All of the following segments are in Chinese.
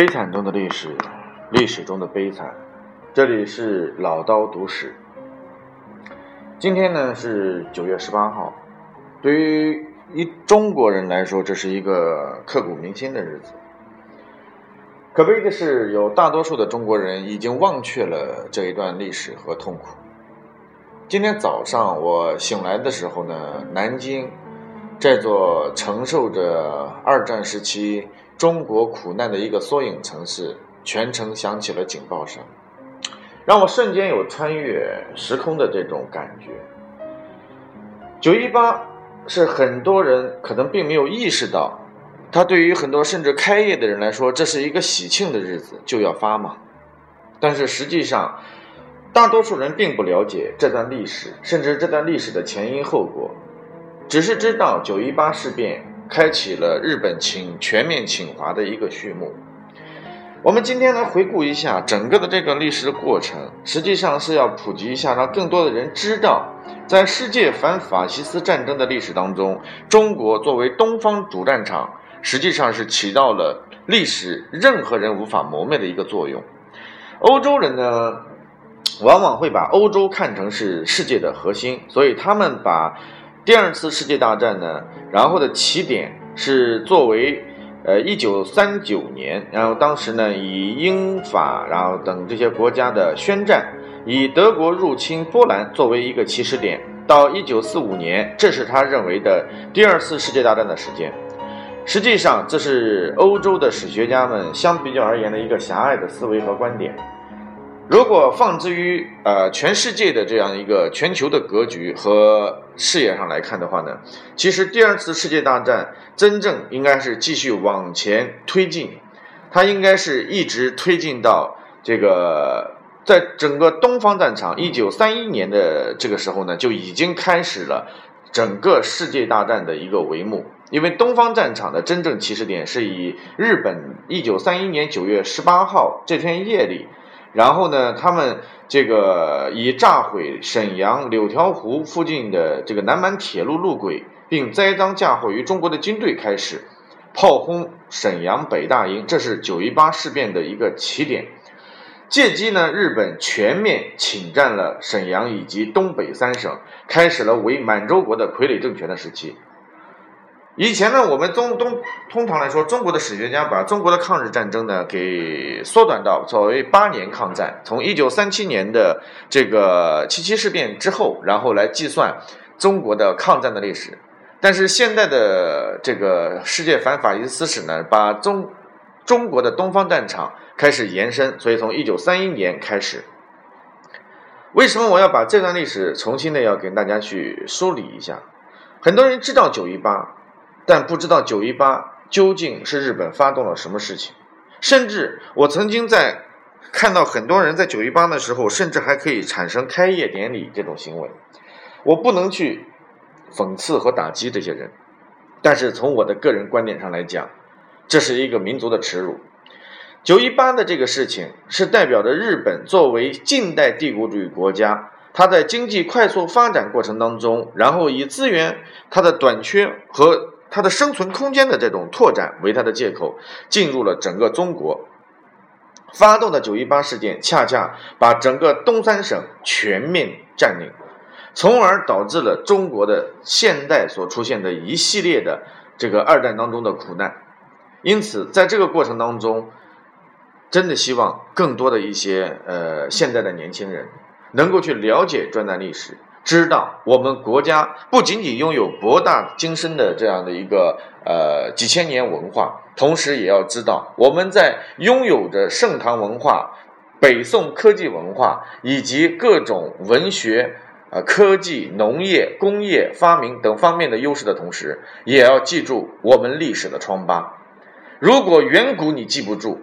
悲惨中的历史，历史中的悲惨。这里是老刀读史。今天呢是九月十八号，对于一中国人来说，这是一个刻骨铭心的日子。可悲的是，有大多数的中国人已经忘却了这一段历史和痛苦。今天早上我醒来的时候呢，南京这座承受着二战时期。中国苦难的一个缩影城市，全城响起了警报声，让我瞬间有穿越时空的这种感觉。九一八是很多人可能并没有意识到，它对于很多甚至开业的人来说，这是一个喜庆的日子，就要发嘛。但是实际上，大多数人并不了解这段历史，甚至这段历史的前因后果，只是知道九一八事变。开启了日本侵全面侵华的一个序幕。我们今天来回顾一下整个的这个历史的过程，实际上是要普及一下，让更多的人知道，在世界反法西斯战争的历史当中，中国作为东方主战场，实际上是起到了历史任何人无法磨灭的一个作用。欧洲人呢，往往会把欧洲看成是世界的核心，所以他们把。第二次世界大战呢，然后的起点是作为，呃，一九三九年，然后当时呢以英法然后等这些国家的宣战，以德国入侵波兰作为一个起始点，到一九四五年，这是他认为的第二次世界大战的时间。实际上，这是欧洲的史学家们相比较而言的一个狭隘的思维和观点。如果放之于呃全世界的这样一个全球的格局和视野上来看的话呢，其实第二次世界大战真正应该是继续往前推进，它应该是一直推进到这个在整个东方战场，一九三一年的这个时候呢，就已经开始了整个世界大战的一个帷幕，因为东方战场的真正起始点是以日本一九三一年九月十八号这天夜里。然后呢，他们这个以炸毁沈阳柳条湖附近的这个南满铁路路轨，并栽赃嫁祸于中国的军队开始，炮轰沈阳北大营，这是九一八事变的一个起点。借机呢，日本全面侵占了沈阳以及东北三省，开始了为满洲国的傀儡政权的时期。以前呢，我们中东通常来说，中国的史学家把中国的抗日战争呢给缩短到作为八年抗战，从一九三七年的这个七七事变之后，然后来计算中国的抗战的历史。但是现在的这个世界反法西斯史呢，把中中国的东方战场开始延伸，所以从一九三一年开始。为什么我要把这段历史重新的要跟大家去梳理一下？很多人知道九一八。但不知道九一八究竟是日本发动了什么事情，甚至我曾经在看到很多人在九一八的时候，甚至还可以产生开业典礼这种行为。我不能去讽刺和打击这些人，但是从我的个人观点上来讲，这是一个民族的耻辱。九一八的这个事情是代表着日本作为近代帝国主义国家，它在经济快速发展过程当中，然后以资源它的短缺和它的生存空间的这种拓展为它的借口，进入了整个中国，发动的九一八事件，恰恰把整个东三省全面占领，从而导致了中国的现代所出现的一系列的这个二战当中的苦难。因此，在这个过程当中，真的希望更多的一些呃现在的年轻人能够去了解这段历史。知道我们国家不仅仅拥有博大精深的这样的一个呃几千年文化，同时也要知道我们在拥有着盛唐文化、北宋科技文化以及各种文学、呃科技、农业、工业发明等方面的优势的同时，也要记住我们历史的疮疤。如果远古你记不住，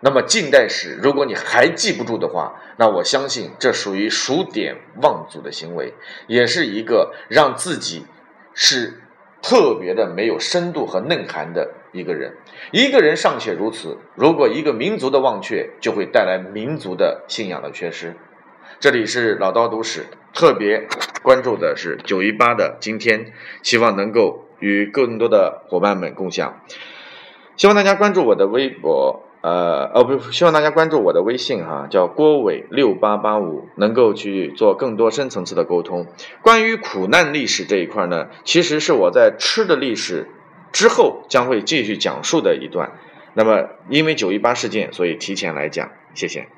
那么近代史，如果你还记不住的话，那我相信这属于数典忘祖的行为，也是一个让自己是特别的没有深度和内涵的一个人。一个人尚且如此，如果一个民族的忘却，就会带来民族的信仰的缺失。这里是老刀读史，特别关注的是九一八的今天，希望能够与更多的伙伴们共享。希望大家关注我的微博。呃，哦不，希望大家关注我的微信哈，叫郭伟六八八五，能够去做更多深层次的沟通。关于苦难历史这一块呢，其实是我在吃的历史之后将会继续讲述的一段。那么，因为九一八事件，所以提前来讲，谢谢。